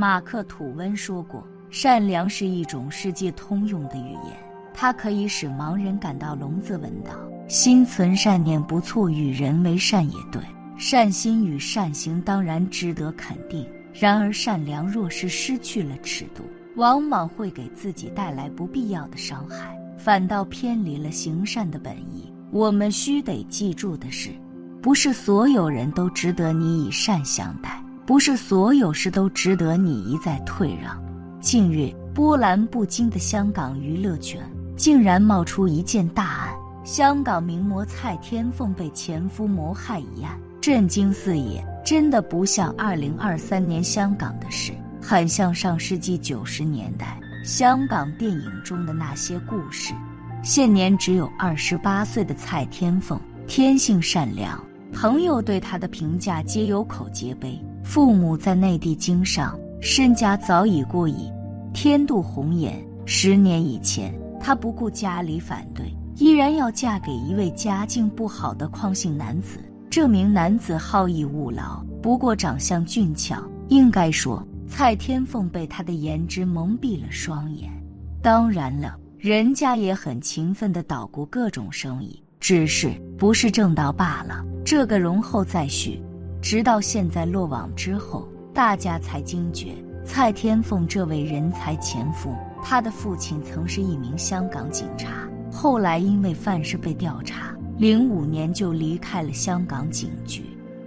马克·吐温说过：“善良是一种世界通用的语言，它可以使盲人感到聋子闻到。心存善念不错，与人为善也对。善心与善行当然值得肯定。然而，善良若是失去了尺度，往往会给自己带来不必要的伤害，反倒偏离了行善的本意。我们需得记住的是。”不是所有人都值得你以善相待，不是所有事都值得你一再退让。近日，波澜不惊的香港娱乐圈竟然冒出一件大案：香港名模蔡天凤被前夫谋害一案，震惊四野。真的不像二零二三年香港的事，很像上世纪九十年代香港电影中的那些故事。现年只有二十八岁的蔡天凤，天性善良。朋友对她的评价皆有口皆碑。父母在内地经商，身家早已过亿，天妒红颜。十年以前，她不顾家里反对，依然要嫁给一位家境不好的矿姓男子。这名男子好逸恶劳，不过长相俊俏。应该说，蔡天凤被他的颜值蒙蔽了双眼。当然了，人家也很勤奋地捣鼓各种生意，只是不是正道罢了。这个容后再续，直到现在落网之后，大家才惊觉蔡天凤这位人才前夫，他的父亲曾是一名香港警察，后来因为犯事被调查，零五年就离开了香港警局。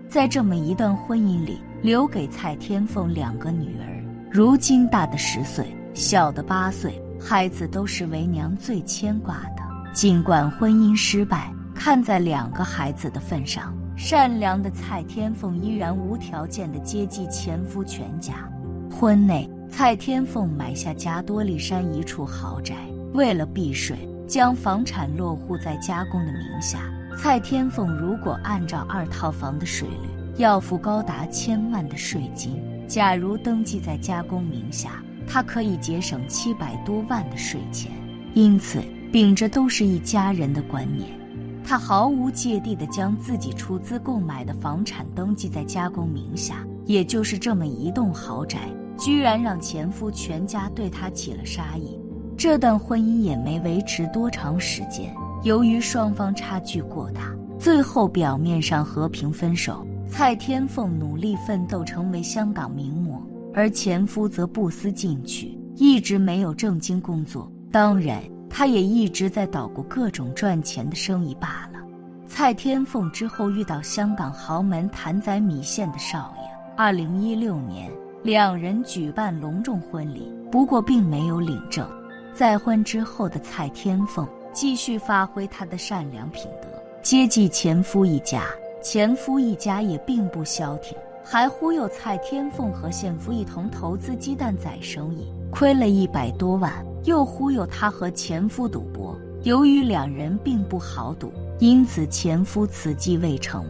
在这么一段婚姻里，留给蔡天凤两个女儿，如今大的十岁，小的八岁，孩子都是为娘最牵挂的。尽管婚姻失败。看在两个孩子的份上，善良的蔡天凤依然无条件的接济前夫全家。婚内，蔡天凤买下加多利山一处豪宅，为了避税，将房产落户在家公的名下。蔡天凤如果按照二套房的税率，要付高达千万的税金；假如登记在家公名下，她可以节省七百多万的税钱。因此，秉着都是一家人的观念。他毫无芥蒂地将自己出资购买的房产登记在家公名下，也就是这么一栋豪宅，居然让前夫全家对他起了杀意。这段婚姻也没维持多长时间，由于双方差距过大，最后表面上和平分手。蔡天凤努力奋斗，成为香港名模，而前夫则不思进取，一直没有正经工作。当然。他也一直在捣鼓各种赚钱的生意罢了。蔡天凤之后遇到香港豪门谭仔米线的少爷，二零一六年两人举办隆重婚礼，不过并没有领证。再婚之后的蔡天凤继续发挥她的善良品德，接济前夫一家。前夫一家也并不消停，还忽悠蔡天凤和现夫一同投资鸡蛋仔生意，亏了一百多万。又忽悠他和前夫赌博，由于两人并不好赌，因此前夫此计未成。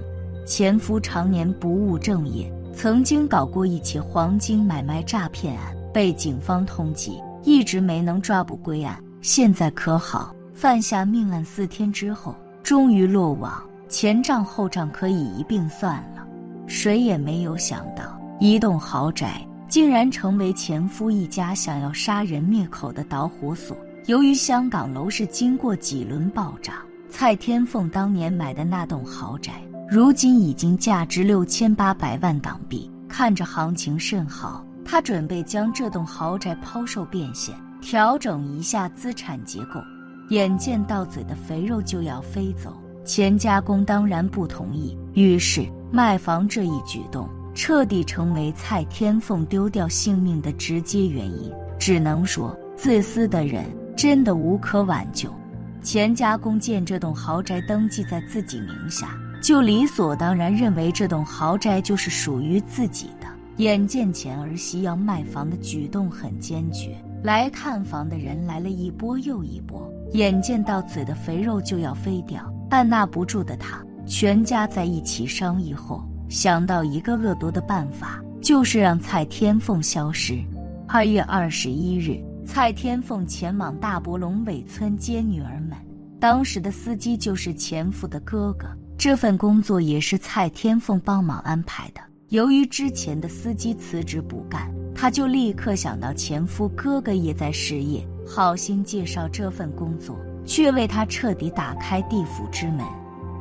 前夫常年不务正业，曾经搞过一起黄金买卖诈骗案，被警方通缉，一直没能抓捕归案。现在可好，犯下命案四天之后，终于落网，前账后账可以一并算了。谁也没有想到，一栋豪宅。竟然成为前夫一家想要杀人灭口的导火索。由于香港楼市经过几轮暴涨，蔡天凤当年买的那栋豪宅，如今已经价值六千八百万港币。看着行情甚好，他准备将这栋豪宅抛售变现，调整一下资产结构。眼见到嘴的肥肉就要飞走，钱家公当然不同意。于是卖房这一举动。彻底成为蔡天凤丢掉性命的直接原因，只能说自私的人真的无可挽救。钱家公见这栋豪宅登记在自己名下，就理所当然认为这栋豪宅就是属于自己的。眼见前儿媳要卖房的举动很坚决，来看房的人来了一波又一波。眼见到嘴的肥肉就要飞掉，按捺不住的他，全家在一起商议后。想到一个恶毒的办法，就是让蔡天凤消失。二月二十一日，蔡天凤前往大伯龙尾村接女儿们，当时的司机就是前夫的哥哥，这份工作也是蔡天凤帮忙安排的。由于之前的司机辞职不干，他就立刻想到前夫哥哥也在失业，好心介绍这份工作，却为他彻底打开地府之门。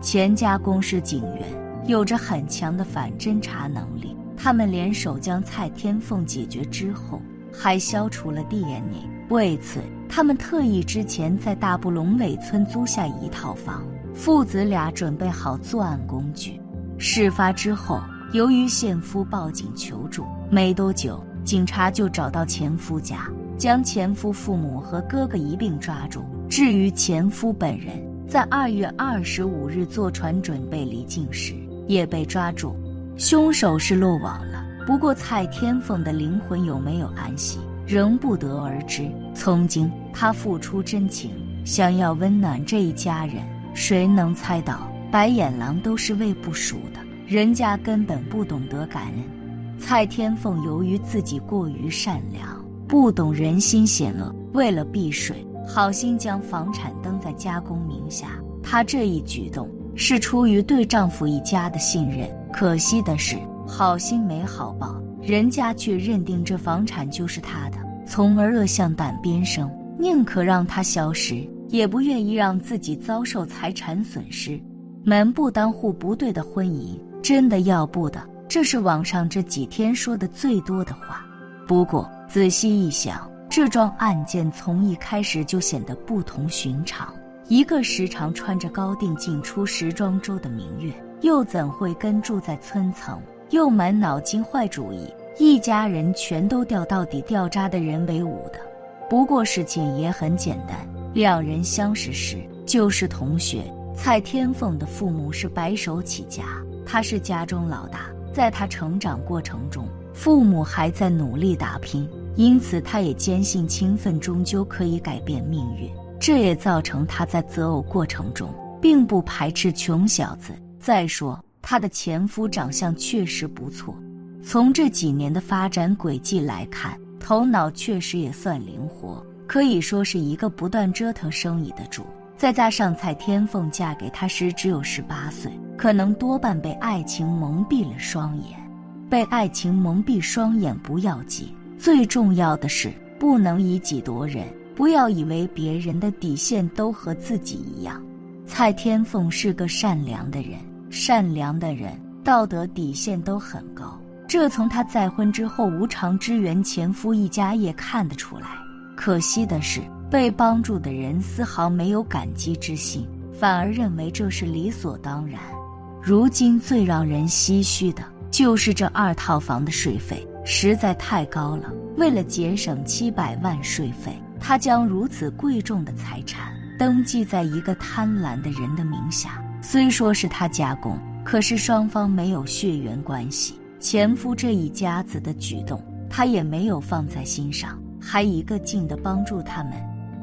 钱家公是警员，有着很强的反侦查能力。他们联手将蔡天凤解决之后，还消除了 DNA。为此，他们特意之前在大布龙尾村租下一套房，父子俩准备好作案工具。事发之后，由于现夫报警求助，没多久，警察就找到前夫家，将前夫父母和哥哥一并抓住。至于前夫本人，在二月二十五日坐船准备离境时，也被抓住。凶手是落网了，不过蔡天凤的灵魂有没有安息，仍不得而知。从今他付出真情，想要温暖这一家人，谁能猜到白眼狼都是喂不熟的，人家根本不懂得感恩。蔡天凤由于自己过于善良，不懂人心险恶，为了避税，好心将房产登在家公名下。她这一举动是出于对丈夫一家的信任。可惜的是，好心没好报，人家却认定这房产就是他的，从而恶向胆边生，宁可让他消失，也不愿意让自己遭受财产损失。门不当户不对的婚姻，真的要不得。这是网上这几天说的最多的话。不过仔细一想，这桩案件从一开始就显得不同寻常。一个时常穿着高定进出时装周的明月。又怎会跟住在村层又满脑筋坏主意，一家人全都掉到底掉渣的人为伍的？不过事情也很简单，两人相识时就是同学。蔡天凤的父母是白手起家，他是家中老大，在他成长过程中，父母还在努力打拼，因此他也坚信勤奋终究可以改变命运。这也造成他在择偶过程中并不排斥穷小子。再说，她的前夫长相确实不错，从这几年的发展轨迹来看，头脑确实也算灵活，可以说是一个不断折腾生意的主。再加上蔡天凤嫁给他时只有十八岁，可能多半被爱情蒙蔽了双眼。被爱情蒙蔽双眼不要紧，最重要的是不能以己夺人，不要以为别人的底线都和自己一样。蔡天凤是个善良的人。善良的人道德底线都很高，这从她再婚之后无偿支援前夫一家也看得出来。可惜的是，被帮助的人丝毫没有感激之心，反而认为这是理所当然。如今最让人唏嘘的就是这二套房的税费实在太高了。为了节省七百万税费，他将如此贵重的财产登记在一个贪婪的人的名下。虽说是他加工，可是双方没有血缘关系。前夫这一家子的举动，他也没有放在心上，还一个劲的帮助他们，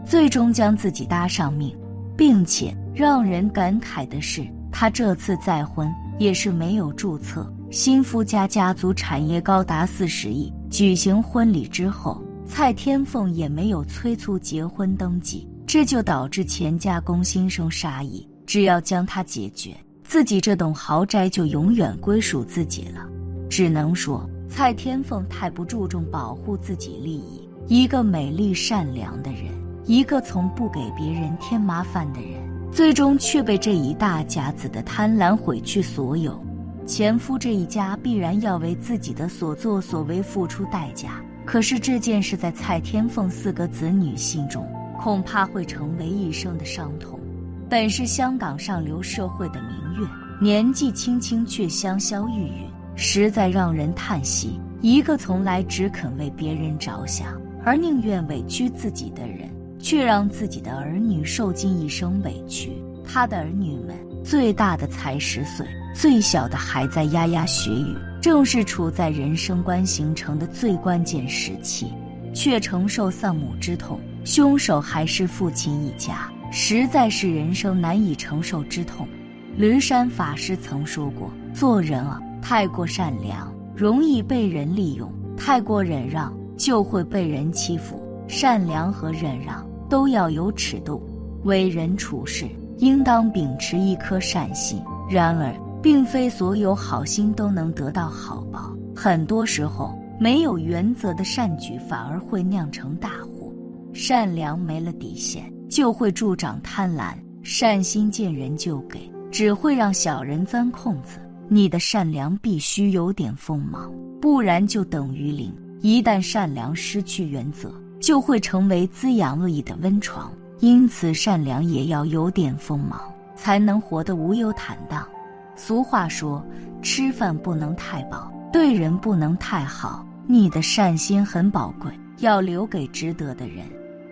最终将自己搭上命。并且让人感慨的是，他这次再婚也是没有注册。新夫家家族产业高达四十亿，举行婚礼之后，蔡天凤也没有催促结婚登记，这就导致钱家公心生杀意。只要将他解决，自己这栋豪宅就永远归属自己了。只能说蔡天凤太不注重保护自己利益。一个美丽善良的人，一个从不给别人添麻烦的人，最终却被这一大家子的贪婪毁去所有。前夫这一家必然要为自己的所作所为付出代价。可是这件事在蔡天凤四个子女心中，恐怕会成为一生的伤痛。本是香港上流社会的明月，年纪轻轻却香消玉殒，实在让人叹息。一个从来只肯为别人着想，而宁愿委屈自己的人，却让自己的儿女受尽一生委屈。他的儿女们最大的才十岁，最小的还在牙牙学语，正是处在人生观形成的最关键时期，却承受丧母之痛。凶手还是父亲一家。实在是人生难以承受之痛。驴山法师曾说过：“做人啊，太过善良容易被人利用，太过忍让就会被人欺负。善良和忍让都要有尺度，为人处事应当秉持一颗善心。然而，并非所有好心都能得到好报，很多时候没有原则的善举反而会酿成大祸。善良没了底线，就会助长贪婪；善心见人就给，只会让小人钻空子。你的善良必须有点锋芒，不然就等于零。一旦善良失去原则，就会成为滋养恶意的温床。因此，善良也要有点锋芒，才能活得无忧坦荡。俗话说：“吃饭不能太饱，对人不能太好。”你的善心很宝贵，要留给值得的人。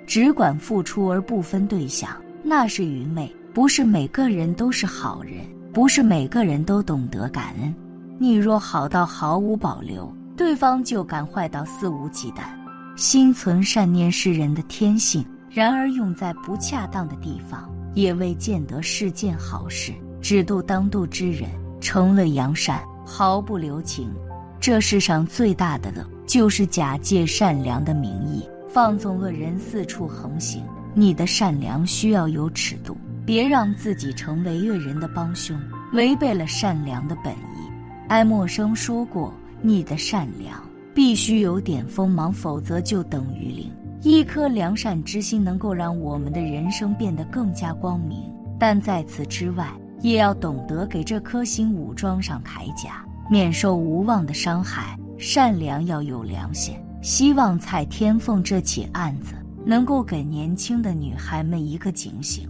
只管付出而不分对象，那是愚昧。不是每个人都是好人，不是每个人都懂得感恩。你若好到毫无保留，对方就敢坏到肆无忌惮。心存善念是人的天性，然而用在不恰当的地方，也未见得是件好事。只度当度之人，成了扬善，毫不留情。这世上最大的乐，就是假借善良的名义。放纵恶人四处横行，你的善良需要有尺度，别让自己成为恶人的帮凶，违背了善良的本意。爱默生说过：“你的善良必须有点锋芒，否则就等于零。”一颗良善之心能够让我们的人生变得更加光明，但在此之外，也要懂得给这颗心武装上铠甲，免受无望的伤害。善良要有良心。希望蔡天凤这起案子能够给年轻的女孩们一个警醒。